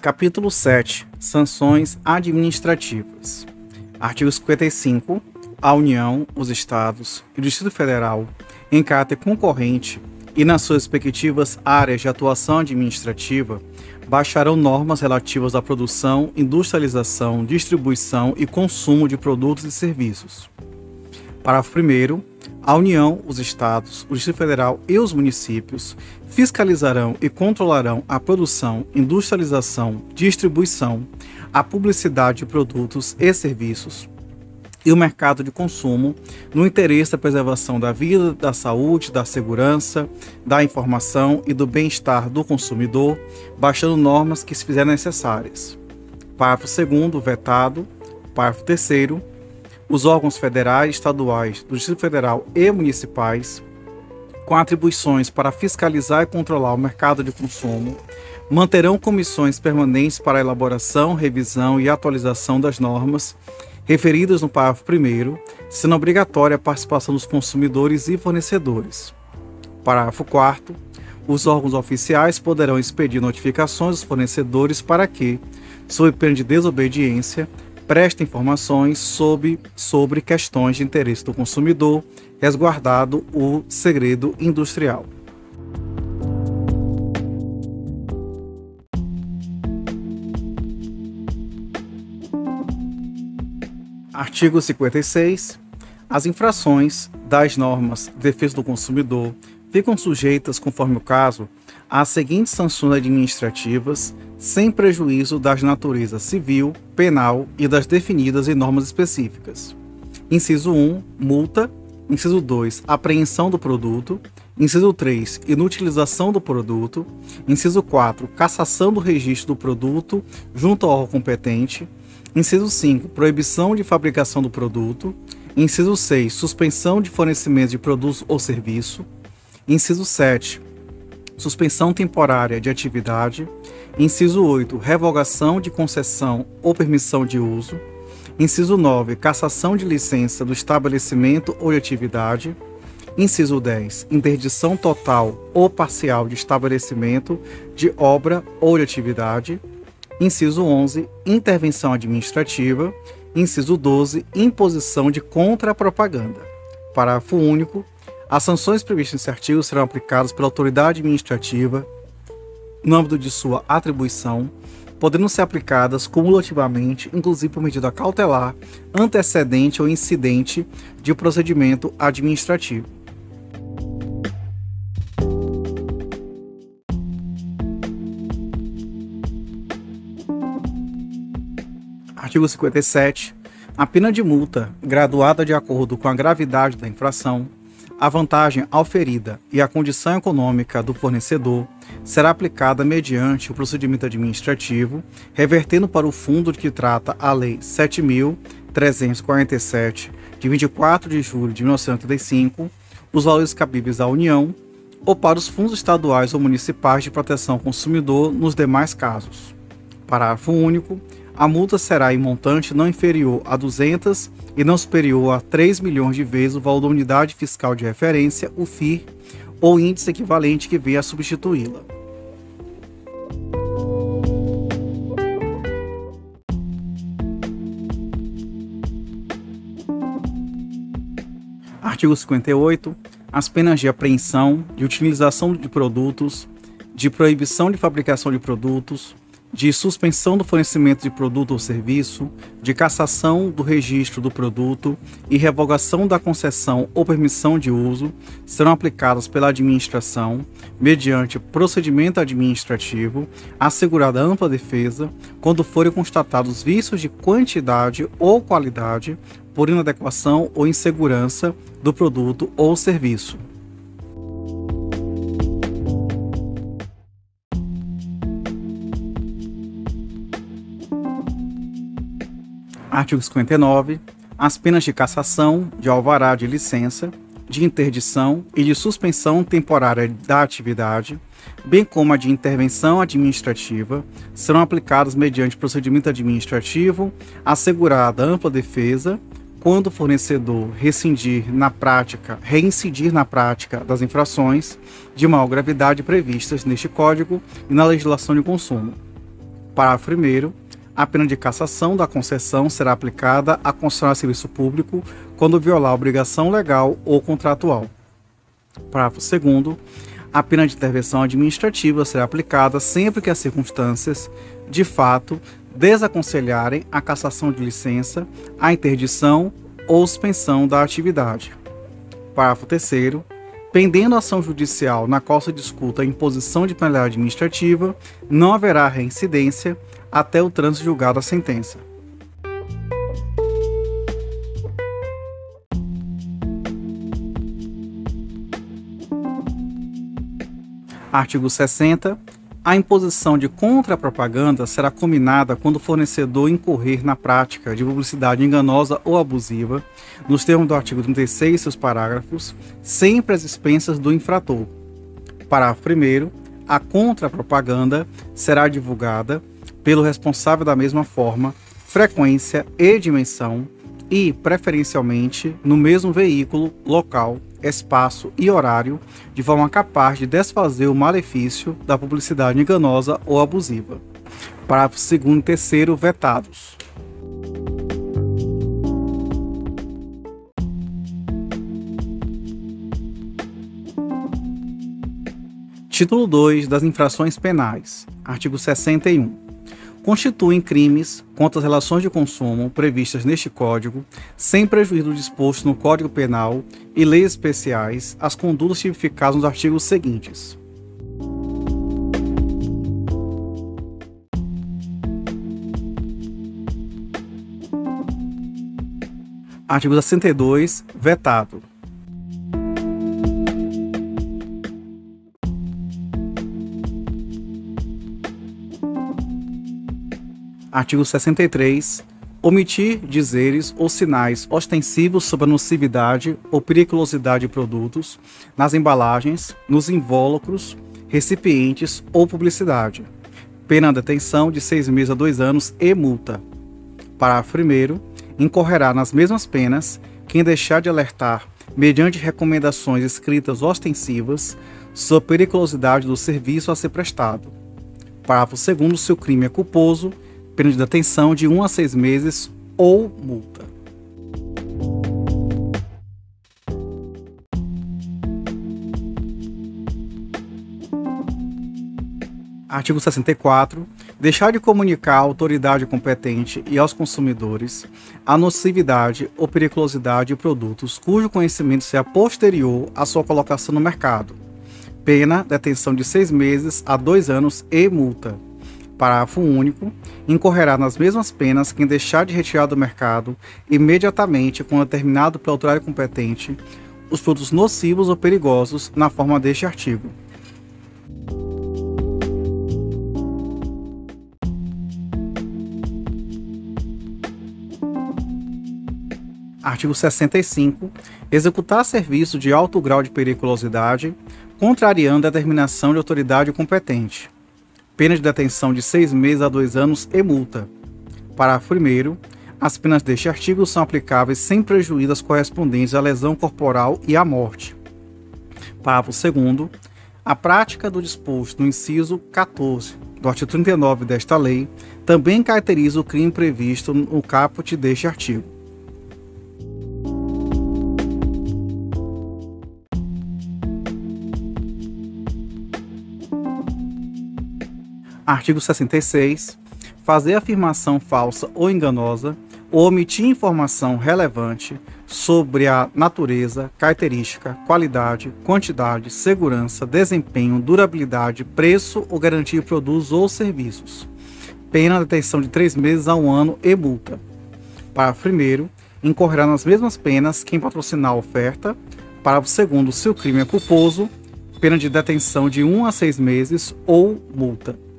Capítulo 7 Sanções administrativas. Artigo 55. A União, os Estados e o Distrito Federal, em caráter concorrente e nas suas respectivas áreas de atuação administrativa, baixarão normas relativas à produção, industrialização, distribuição e consumo de produtos e serviços. Parágrafo 1. A União, os Estados, o Distrito Federal e os municípios fiscalizarão e controlarão a produção, industrialização, distribuição, a publicidade de produtos e serviços e o mercado de consumo no interesse da preservação da vida, da saúde, da segurança, da informação e do bem-estar do consumidor, baixando normas que se fizerem necessárias. Parágrafo 2 vetado. Parágrafo 3 os órgãos federais, estaduais, do Distrito Federal e municipais, com atribuições para fiscalizar e controlar o mercado de consumo, manterão comissões permanentes para a elaboração, revisão e atualização das normas referidas no parágrafo 1, sendo obrigatória a participação dos consumidores e fornecedores. Parágrafo 4. Os órgãos oficiais poderão expedir notificações aos fornecedores para que, sob pena de desobediência, presta informações sobre, sobre questões de interesse do consumidor, resguardado o segredo industrial. Artigo 56. As infrações das normas de defesa do consumidor ficam sujeitas, conforme o caso, às seguintes sanções administrativas sem prejuízo das naturezas civil, penal e das definidas em normas específicas. Inciso 1, multa. Inciso 2, apreensão do produto. Inciso 3, inutilização do produto. Inciso 4, cassação do registro do produto junto ao órgão competente. Inciso 5, proibição de fabricação do produto. Inciso 6, suspensão de fornecimento de produtos ou serviço. Inciso 7, suspensão temporária de atividade. Inciso 8. Revogação de concessão ou permissão de uso. Inciso 9. Cassação de licença do estabelecimento ou de atividade. Inciso 10. Interdição total ou parcial de estabelecimento, de obra ou de atividade. Inciso 11. Intervenção administrativa. Inciso 12. Imposição de contrapropaganda. Parágrafo único. As sanções previstas nesse artigo serão aplicadas pela autoridade administrativa no âmbito de sua atribuição, podendo ser aplicadas cumulativamente, inclusive por medida cautelar, antecedente ou incidente de procedimento administrativo. Artigo 57. A pena de multa, graduada de acordo com a gravidade da infração, a vantagem auferida e a condição econômica do fornecedor será aplicada mediante o procedimento administrativo, revertendo para o fundo de que trata a Lei 7.347, de 24 de julho de 1985, os valores cabíveis à União ou para os fundos estaduais ou municipais de proteção ao consumidor nos demais casos. Parágrafo único a multa será em montante não inferior a 200 e não superior a 3 milhões de vezes o valor da unidade fiscal de referência, o FIR, ou índice equivalente que venha a substituí-la. Artigo 58. As penas de apreensão, de utilização de produtos, de proibição de fabricação de produtos, de suspensão do fornecimento de produto ou serviço, de cassação do registro do produto e revogação da concessão ou permissão de uso serão aplicadas pela administração mediante procedimento administrativo, assegurada ampla defesa, quando forem constatados vícios de quantidade ou qualidade por inadequação ou insegurança do produto ou serviço. Artigo 59. As penas de cassação, de alvará de licença, de interdição e de suspensão temporária da atividade, bem como a de intervenção administrativa, serão aplicadas mediante procedimento administrativo, assegurada ampla defesa, quando o fornecedor rescindir na prática, reincidir na prática das infrações de maior gravidade previstas neste Código e na legislação de consumo. Parágrafo 1. A pena de cassação da concessão será aplicada a concessionário de serviço público quando violar obrigação legal ou contratual. Parágrafo 2. A pena de intervenção administrativa será aplicada sempre que as circunstâncias, de fato, desaconselharem a cassação de licença, a interdição ou suspensão da atividade. Parágrafo 3. Pendendo ação judicial na qual se discuta a imposição de penalidade administrativa, não haverá reincidência até o trânsito julgado a sentença. Artigo 60. A imposição de contrapropaganda será combinada quando o fornecedor incorrer na prática de publicidade enganosa ou abusiva, nos termos do artigo 36 e seus parágrafos, sempre às expensas do infrator. Parágrafo 1. A contrapropaganda será divulgada pelo responsável da mesma forma, frequência e dimensão e, preferencialmente, no mesmo veículo, local, espaço e horário, de forma capaz de desfazer o malefício da publicidade enganosa ou abusiva. Parágrafo 2 e 3 vetados. Título 2 das infrações penais. Artigo 61 constituem crimes contra as relações de consumo previstas neste Código, sem prejuízo do disposto no Código Penal e leis especiais, as condutas tipificadas nos artigos seguintes. Artigo 62, vetado. Artigo 63. Omitir dizeres ou sinais ostensivos sobre a nocividade ou periculosidade de produtos nas embalagens, nos invólucros, recipientes ou publicidade. Pena de detenção de seis meses a dois anos e multa. Parágrafo 1. Incorrerá nas mesmas penas quem deixar de alertar, mediante recomendações escritas ostensivas, sobre a periculosidade do serviço a ser prestado. Parágrafo 2. Se o crime é culposo, pena de detenção de 1 a 6 meses ou multa. Artigo 64. Deixar de comunicar à autoridade competente e aos consumidores a nocividade ou periculosidade de produtos cujo conhecimento seja posterior à sua colocação no mercado. Pena, detenção de seis meses a dois anos e multa parágrafo único, incorrerá nas mesmas penas quem deixar de retirar do mercado, imediatamente quando determinado pela autoridade competente, os produtos nocivos ou perigosos na forma deste artigo. Artigo 65. Executar serviço de alto grau de periculosidade, contrariando a determinação de autoridade competente pena de detenção de seis meses a dois anos e multa. Parágrafo 1. As penas deste artigo são aplicáveis sem prejuízo às correspondentes à lesão corporal e à morte. Parágrafo 2. A prática do disposto no inciso 14 do artigo 39 desta lei também caracteriza o crime previsto no caput deste artigo. Artigo 66. Fazer afirmação falsa ou enganosa ou omitir informação relevante sobre a natureza, característica, qualidade, quantidade, segurança, desempenho, durabilidade, preço ou garantia de produtos ou serviços. Pena de detenção de três meses a um ano e multa. Parágrafo 1. Incorrerá nas mesmas penas quem patrocinar a oferta. Parágrafo 2. Se o crime é culposo, pena de detenção de um a seis meses ou multa.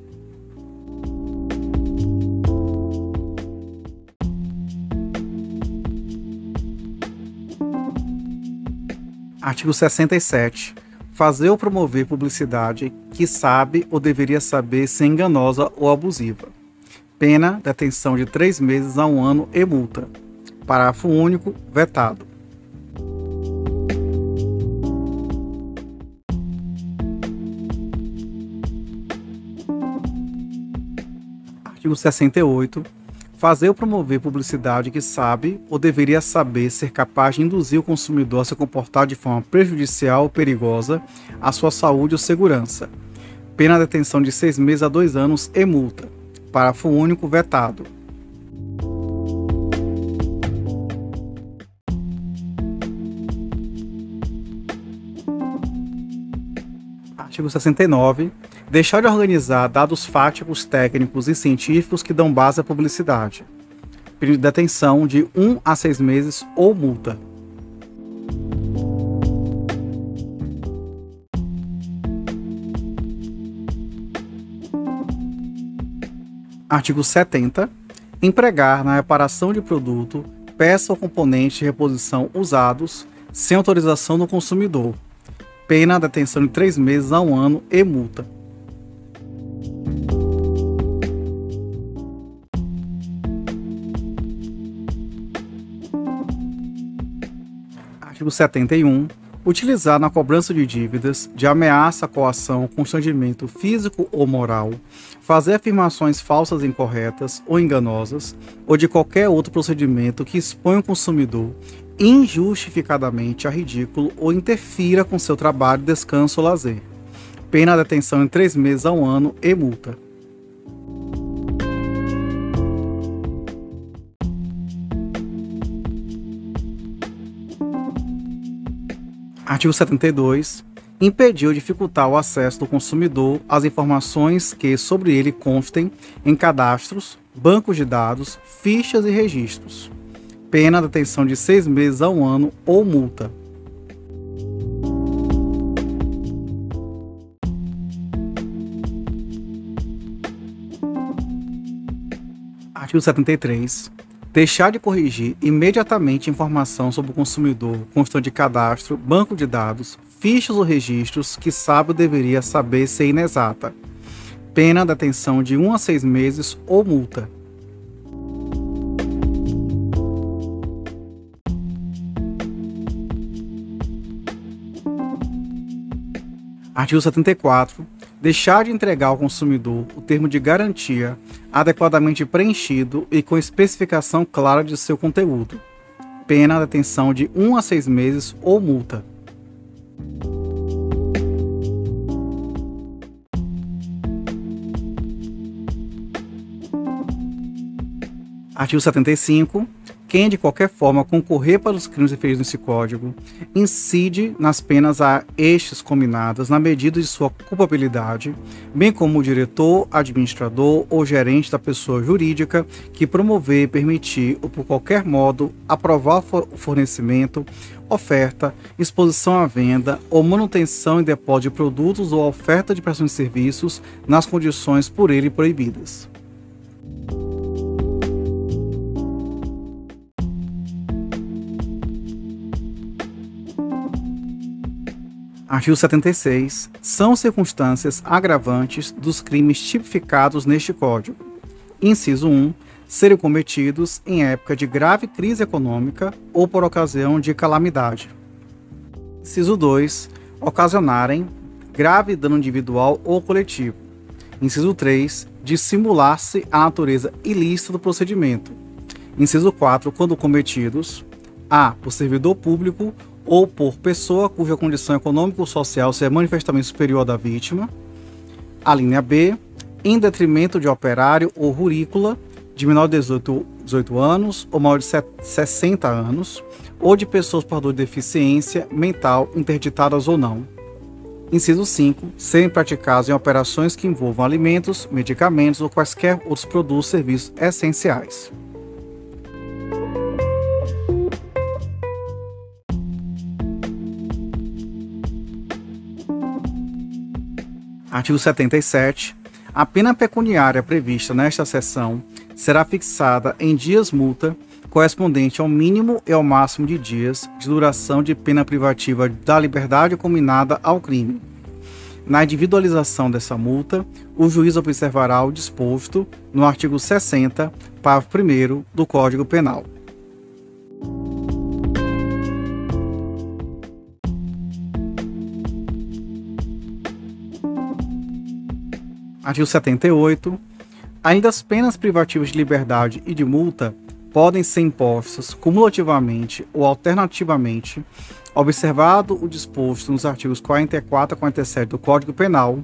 Artigo 67. Fazer ou promover publicidade que sabe ou deveria saber ser enganosa ou abusiva. Pena, detenção de três meses a um ano e multa. Parágrafo único, vetado. Artigo 68. Fazer ou promover publicidade que sabe ou deveria saber ser capaz de induzir o consumidor a se comportar de forma prejudicial ou perigosa à sua saúde ou segurança. Pena de detenção de seis meses a dois anos e multa. Parágrafo único vetado. Artigo 69. Deixar de organizar dados fáticos, técnicos e científicos que dão base à publicidade. Período de detenção de 1 a 6 meses ou multa. Artigo 70. Empregar na reparação de produto peça ou componente de reposição usados sem autorização do consumidor, pena detenção de três meses a um ano e multa. Artigo 71. Utilizar na cobrança de dívidas, de ameaça, coação, constrangimento físico ou moral, fazer afirmações falsas, incorretas ou enganosas, ou de qualquer outro procedimento que exponha o consumidor injustificadamente a ridículo ou interfira com seu trabalho, descanso ou lazer. Pena de detenção em três meses a um ano e multa. Artigo 72. Impedir ou dificultar o acesso do consumidor às informações que sobre ele constem em cadastros, bancos de dados, fichas e registros pena de detenção de seis meses a um ano ou multa. Artigo 73. Deixar de corrigir imediatamente informação sobre o consumidor constante de cadastro, banco de dados, fichas ou registros que sabe ou deveria saber ser inexata. Pena de detenção de 1 um a 6 meses ou multa. Artigo 74. Deixar de entregar ao consumidor o termo de garantia adequadamente preenchido e com especificação clara de seu conteúdo. Pena de detenção de 1 a 6 meses ou multa. Artigo 75 quem de qualquer forma concorrer para os crimes referidos nesse código incide nas penas a estes combinadas na medida de sua culpabilidade, bem como o diretor, administrador ou gerente da pessoa jurídica que promover, permitir ou por qualquer modo aprovar o fornecimento, oferta, exposição à venda ou manutenção e depósito de produtos ou oferta de prestação de serviços nas condições por ele proibidas. Artigo 76. São circunstâncias agravantes dos crimes tipificados neste Código. Inciso 1. Serem cometidos em época de grave crise econômica ou por ocasião de calamidade. Inciso 2. Ocasionarem grave dano individual ou coletivo. Inciso 3. Dissimular-se a natureza ilícita do procedimento. Inciso 4. Quando cometidos a. por servidor público ou por pessoa cuja condição econômica ou social seja manifestamente superior à da vítima. A linha B, em detrimento de operário ou rurícola de menor de 18, 18 anos ou maior de 60 anos, ou de pessoas portadoras de deficiência mental interditadas ou não. Inciso 5. Serem praticados em operações que envolvam alimentos, medicamentos ou quaisquer outros produtos e serviços essenciais. Artigo 77. A pena pecuniária prevista nesta seção será fixada em dias multa correspondente ao mínimo e ao máximo de dias de duração de pena privativa da liberdade combinada ao crime. Na individualização dessa multa, o juiz observará o disposto no artigo 60, parágrafo 1 do Código Penal. Artigo 78. Ainda as penas privativas de liberdade e de multa podem ser impostas cumulativamente ou alternativamente, observado o disposto nos artigos 44 a 47 do Código Penal,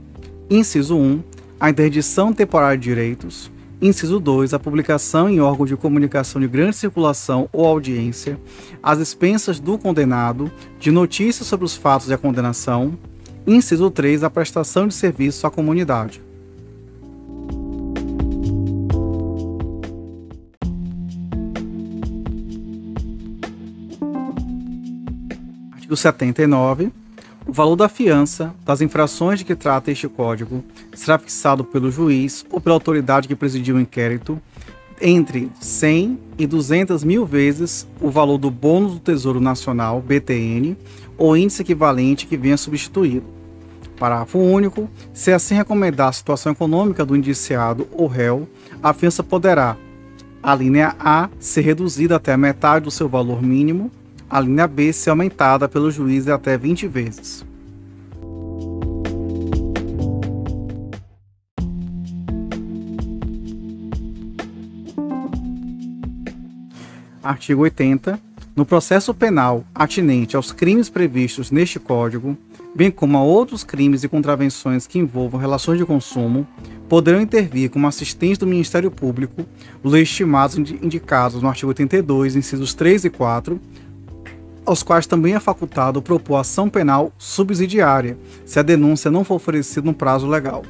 inciso 1, a interdição temporária de direitos, inciso 2, a publicação em órgão de comunicação de grande circulação ou audiência, às expensas do condenado, de notícias sobre os fatos da condenação, inciso 3, a prestação de serviço à comunidade. Artigo 79, o valor da fiança das infrações de que trata este Código será fixado pelo juiz ou pela autoridade que presidiu o inquérito entre 100 e 200 mil vezes o valor do bônus do Tesouro Nacional, BTN, ou índice equivalente que venha substituído. Parágrafo único. Se assim recomendar a situação econômica do indiciado ou réu, a fiança poderá, a linha A, ser reduzida até a metade do seu valor mínimo, a linha B ser aumentada pelo juiz até 20 vezes. Artigo 80. No processo penal atinente aos crimes previstos neste Código, bem como a outros crimes e contravenções que envolvam relações de consumo, poderão intervir como assistentes do Ministério Público os estimados indicados no artigo 82, incisos 3 e 4, aos quais também é facultado propor ação penal subsidiária, se a denúncia não for oferecida no prazo legal.